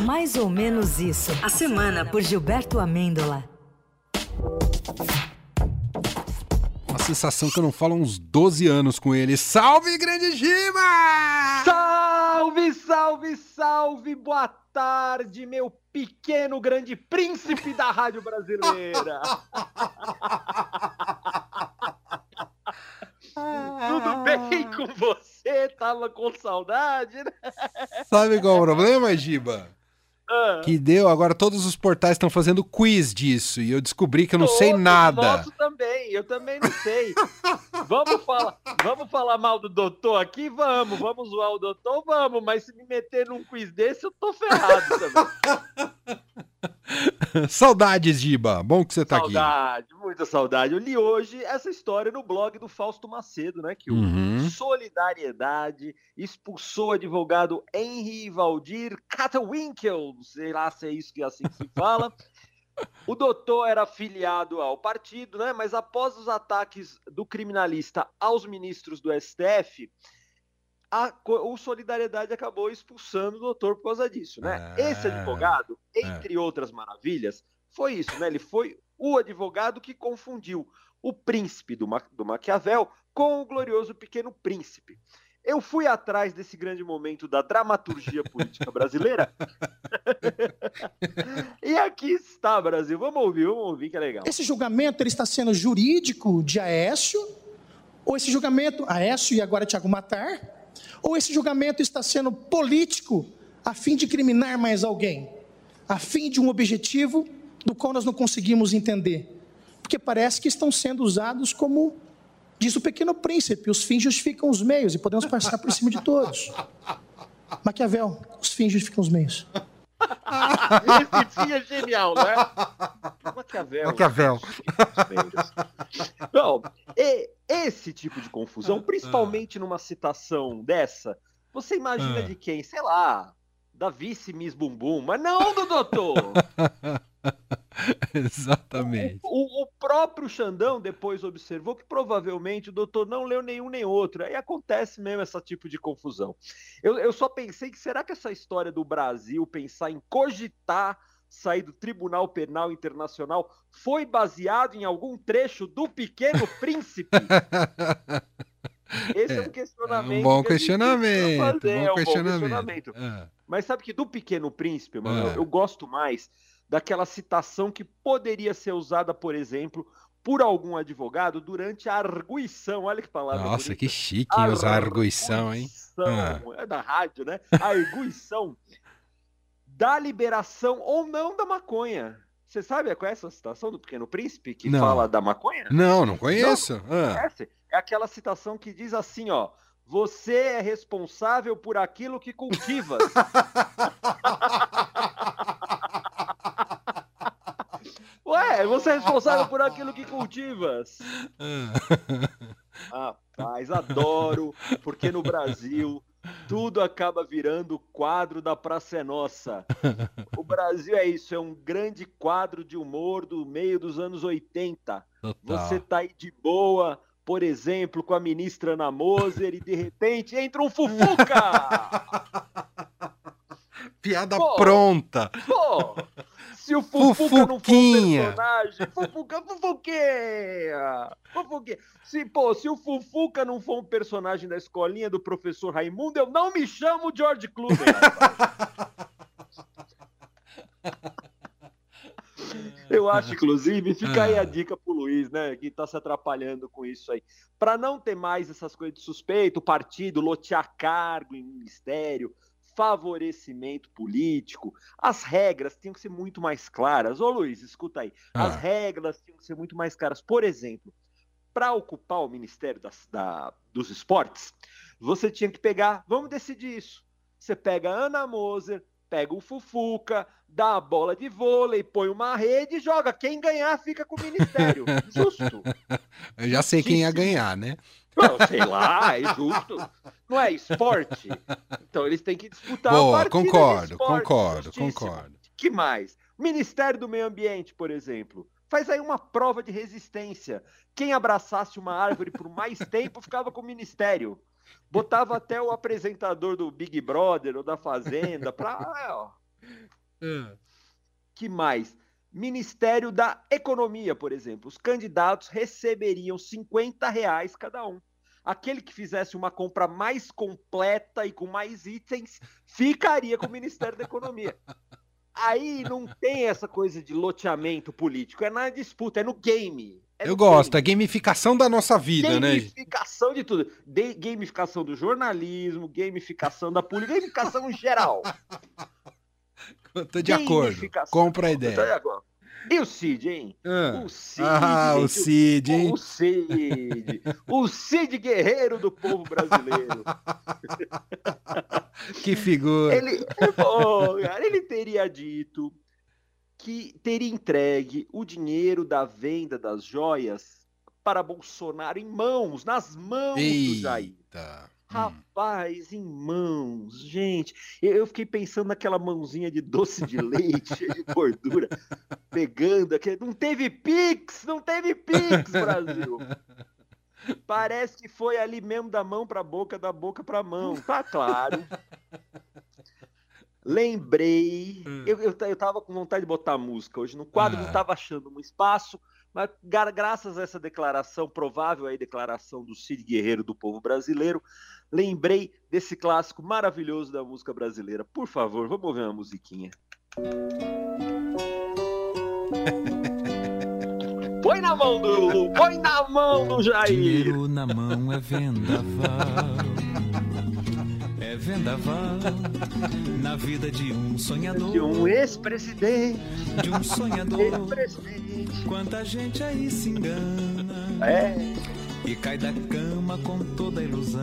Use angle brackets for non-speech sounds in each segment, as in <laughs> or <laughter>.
Mais ou menos isso. A semana por Gilberto Amêndola. Uma sensação que eu não falo há uns 12 anos com ele. Salve, grande Giba! Salve, salve, salve! Boa tarde, meu pequeno grande príncipe da rádio brasileira! Tudo bem com você? Tava com saudade, né? Sabe qual é o problema, Giba? Ah, Que deu, agora todos os portais estão fazendo quiz disso e eu descobri que eu não sei todos nada. Nosso também, eu também não sei. vamos falar, vamos falar mal do doutor aqui, vamos, vamos zoar o doutor, vamos, mas se me meter num quiz desse, eu tô ferrado também. <laughs> Saudades, Giba. Bom que você tá aqui. saudade, muita saudade. Eu li hoje essa história no blog do Fausto Macedo, né? Que o Uhum. Solidariedade expulsou o advogado Henry Valdir Catawinkel, sei lá se é isso que é assim que se fala. O doutor era afiliado ao partido, né? Mas após os ataques do criminalista aos ministros do STF, a, o Solidariedade acabou expulsando o doutor por causa disso, né? Ah, Esse advogado, entre outras maravilhas, foi isso, né? Ele foi o advogado que confundiu o príncipe do, Ma do Maquiavel com o glorioso Pequeno Príncipe. Eu fui atrás desse grande momento da dramaturgia política brasileira. <laughs> e aqui está, Brasil. Vamos ouvir, vamos ouvir que é legal. Esse julgamento ele está sendo jurídico de Aécio, ou esse julgamento, Aécio e agora Tiago Matar, ou esse julgamento está sendo político a fim de criminar mais alguém, a fim de um objetivo do qual nós não conseguimos entender. Porque parece que estão sendo usados como diz o pequeno príncipe, os fins justificam os meios e podemos passar por cima de todos. Maquiavel, os fins justificam os meios. <laughs> Esse fim é genial, né? Maquiavel. Maquiavel. Não, e- esse tipo de confusão, principalmente numa citação dessa, você imagina Ah. de quem? Sei lá, da vice Miss Bumbum, mas não do doutor. <laughs> Exatamente. O, o próprio Xandão depois observou que provavelmente o doutor não leu nenhum nem outro. Aí acontece mesmo esse tipo de confusão. Eu, eu só pensei que será que essa história do Brasil pensar em cogitar sair do Tribunal Penal Internacional foi baseado em algum trecho do Pequeno Príncipe? <laughs> Esse é, um É questionamento. um bom que a gente precisa questionamento. fazer, é Bom um questionamento. Ah, mas sabe que do Pequeno Príncipe, mano, Ah. eu, gosto mais daquela citação que poderia ser usada, por exemplo, por algum advogado durante a arguição. Olha que palavra. Nossa, bonita. que chique hein, usar arguição, hein? Arguição, É da rádio, né? A arguição da liberação ou não da maconha. Você sabe qual é essa citação do Pequeno Príncipe que Não. fala da maconha? Não, não conheço. Ah, Conhece? É aquela citação que diz assim, ó. Você é responsável por aquilo que cultivas. <laughs> Ué, você é responsável por aquilo que cultivas. ah. Rapaz, adoro, porque no Brasil tudo acaba virando quadro da Praça é Nossa. O Brasil é isso, é um grande quadro de humor do meio dos anos 80. Total. Você tá aí de boa, por exemplo, com a ministra Ana Moser e de repente entra um Fufuca! <laughs> Piada Pô. pronta. Pô, se o Fufuca não for um Fufuquinha. personagem, Fufuca, Fufuquinha! Fufuquinha! Se, pô, se o Fufuca não for um personagem da escolinha do professor Raimundo, eu não me chamo George Clooney. <laughs> Eu acho, inclusive, fica aí a dica né, que tá se atrapalhando com isso aí. Para não ter mais essas coisas de suspeito, partido, lotear cargo em ministério, favorecimento político, as regras tinham que ser muito mais claras. Ô Luiz, escuta aí. As Ah. regras tinham que ser muito mais claras. Por exemplo, para ocupar o Ministério das- da- dos Esportes, você tinha que pegar. Vamos decidir isso. Você pega Ana Moser, pega o Fufuca, dá a bola de vôlei, põe uma rede e joga. Quem ganhar fica com o Ministério. <laughs> Justo. Eu já sei quem ia ganhar, né? Não, sei lá, é justo. Não é esporte? Então eles têm que disputar a Boa, partida de concordo, esporte, concordo, justíssimo. concordo. que mais? Ministério do Meio Ambiente, por exemplo. Faz aí uma prova de resistência. Quem abraçasse uma árvore por mais tempo ficava com o ministério. Botava até o apresentador do Big Brother ou da Fazenda pra. ah, ó, Ah. Que mais? Ministério da Economia, por exemplo. Os candidatos receberiam 50 reais cada um. Aquele que fizesse uma compra mais completa e com mais itens ficaria com o Ministério da Economia. Aí não tem essa coisa de loteamento político, é na disputa, é no game. É Eu gosto, é gamificação da nossa vida, né? Gamificação de tudo. De- gamificação do jornalismo, gamificação da política, gamificação geral. <laughs> Eu Tô de acordo. Gamificação. Compra a ideia. E o Cid, hein? Ah, O Cid. Ah, o Cid, hein? O Cid. O Cid guerreiro do povo brasileiro. <laughs> Que figura. Ele, cara, ele teria dito que teria entregue o dinheiro da venda das joias para Bolsonaro em mãos, nas mãos do Jair. Eita. Hum. Rapaz, em mãos, gente. Eu, fiquei pensando naquela mãozinha de doce de leite, <laughs> cheia de gordura, pegando aqui. Não teve Pix, não teve Pix, Brasil. <laughs> Parece que foi ali mesmo da mão pra boca, da boca pra mão. Tá claro. Lembrei. Hum. Eu, eu, eu tava com vontade de botar música hoje no quadro, Ah. não tava achando um espaço. Mas gra- graças a essa declaração, provável aí declaração do Cid Guerreiro do povo brasileiro, lembrei desse clássico maravilhoso da música brasileira. Por favor, vamos ouvir uma musiquinha. <laughs> Põe na mão do Lulu, põe na mão do Jair. Dinheiro na mão é vendaval. Vendaval na vida de um sonhador. De um ex-presidente, de um sonhador. ex-presidente. Quanta gente aí se engana É, e cai da cama com toda a ilusão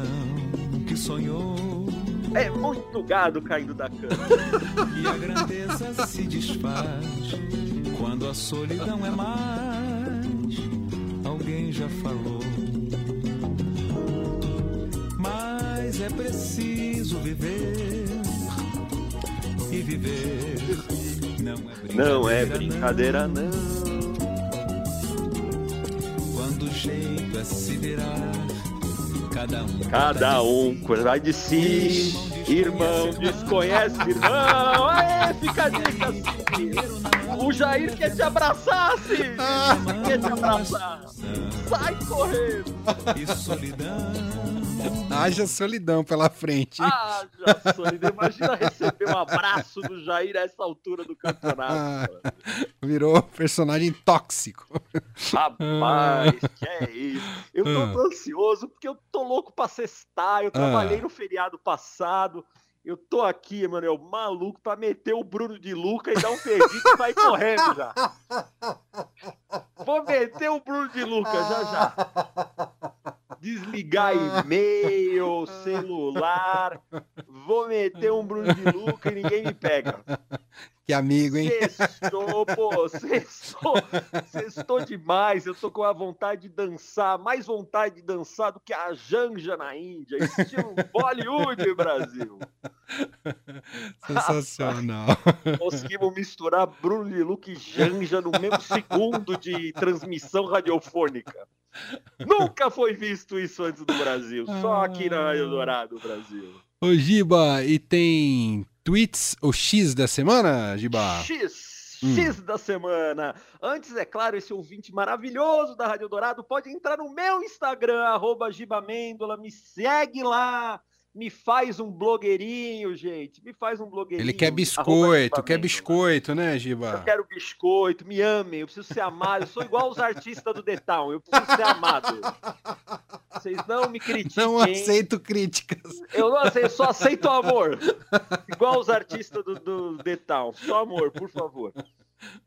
que sonhou. é muito gado caindo da cama. E a grandeza se desfaz quando a solidão é mais. Alguém já falou. Mas é preciso viver. E viver não é brincadeira. Não é brincadeira, não. Quando o jeito é se virar, cada um. Cada um cuidar de si. Irmão, desconhece irmão. Aê, fica a dica. O Jair quer te abraçar, Cid. Quer te abraçar. Sai correndo. E solidão. <laughs> Haja solidão pela frente. Ah, já solidão. Imagina receber um abraço do Jair a essa altura do campeonato. mano. Virou personagem tóxico. Rapaz, que é isso? Eu tô Ah. ansioso porque eu tô louco pra sextar. Eu trabalhei no feriado passado. Eu tô aqui, Emanuel, maluco pra meter o Bruno de Luca e dar um perdido e sair correndo já. Vou meter o Bruno de Luca já já. Desligar e-mail, <laughs> celular. Vou meter um Bruno de Luca e ninguém me pega. <laughs> Que amigo, hein? Sextou, pô, sextou, sextou demais. Eu tô com a vontade de dançar, mais vontade de dançar do que a Janja na Índia, estilo Bollywood, Brasil. Sensacional. Conseguimos misturar Bruno de Luca e Janja no mesmo segundo de transmissão radiofônica. Nunca foi visto isso antes do Brasil, só aqui na Rádio Dourado, Brasil. Ô, Giba, e tem tweets, o X da semana, Giba? X, Hum. X da semana. Antes, é claro, esse ouvinte maravilhoso da Rádio Dourado pode entrar no meu Instagram, arroba Gibamêndola, me segue lá, me faz um blogueirinho, gente, me faz um blogueirinho. Ele quer biscoito, quer biscoito, né, Eu Giba? quero biscoito, me amem, eu preciso ser amado. Eu sou igual os artistas do The Town, eu preciso ser amado. <laughs> Vocês não me <laughs> critiquem. Não aceito críticas. Eu não aceito, só aceito amor. Igual os artistas do, do The Town. Só amor, por favor.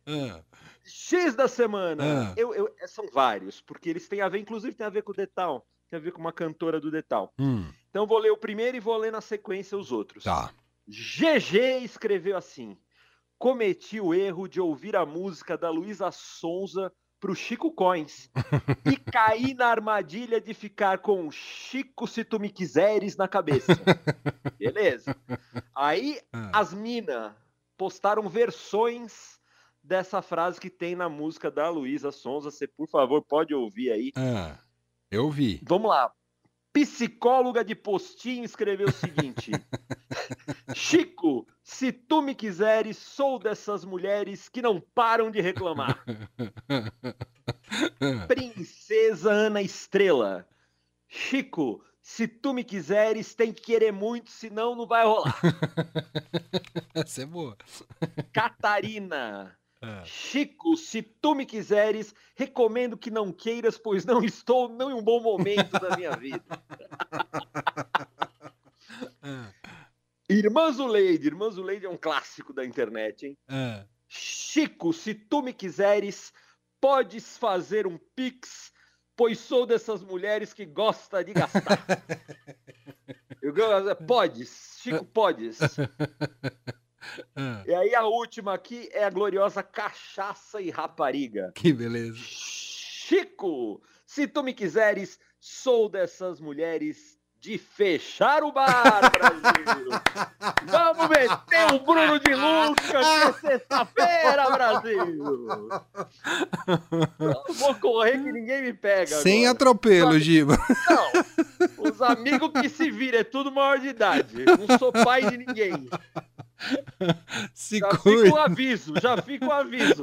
Ah, X da semana. Ah. Eu, eu- são vários, porque eles têm a ver, inclusive tem a ver com o The Town. Tem a ver com uma cantora do The Town. hum, Então vou ler o primeiro e vou ler na sequência os outros. tá. GG escreveu assim: Cometi o erro de ouvir a música da Luísa Sonza pro Chico Coins e caí na armadilha de ficar com Chico se tu me quiseres na cabeça. <laughs> Beleza. Aí Ah, as mina postaram versões dessa frase que tem na música da Luísa Sonza. Você, por favor, pode ouvir aí. ah, eu vi. Vamos lá. Psicóloga de postinho escreveu o seguinte: <laughs> Chico, Se tu me quiseres, sou dessas mulheres que não param de reclamar. <laughs> Princesa Ana Estrela. Chico, se tu me quiseres, tem que querer muito, senão não vai rolar. <laughs> Essa é boa. Catarina. É. Chico, se tu me quiseres, recomendo que não queiras, pois não estou em um bom momento da minha vida. <laughs> Irmã Zuleide. Irmã Zuleide é um clássico da internet, hein? É. Chico, se tu me quiseres, podes fazer um pix, pois sou dessas mulheres que gosta de gastar. <laughs> Eu podes, Chico, podes. É. <laughs> E aí a última aqui é a gloriosa cachaça e rapariga. Que beleza. Chico, se tu me quiseres, sou dessas mulheres de fechar o bar, Brasil. <laughs> Vamos meter o Bruno de Lucas que é sexta-feira, Brasil. Eu vou correr que ninguém me pega. Sem agora. atropelo, Giba. Não, os amigos que se viram, é tudo maior de idade. Não sou pai de ninguém. Se Já fica cuide. o aviso, já fica o aviso.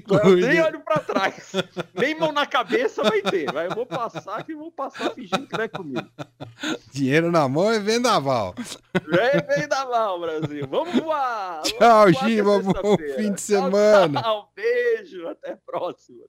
Se nem olho pra trás. <laughs> Nem mão na cabeça vai ter. Vai, eu vou passar que vou passar fingindo que não é comigo. Dinheiro na mão é vendaval. Da mal, Brasil. Vamos voar. Tchau, é Giba. Bom fim de Tchau, semana. Tchau, beijo. Até a próxima.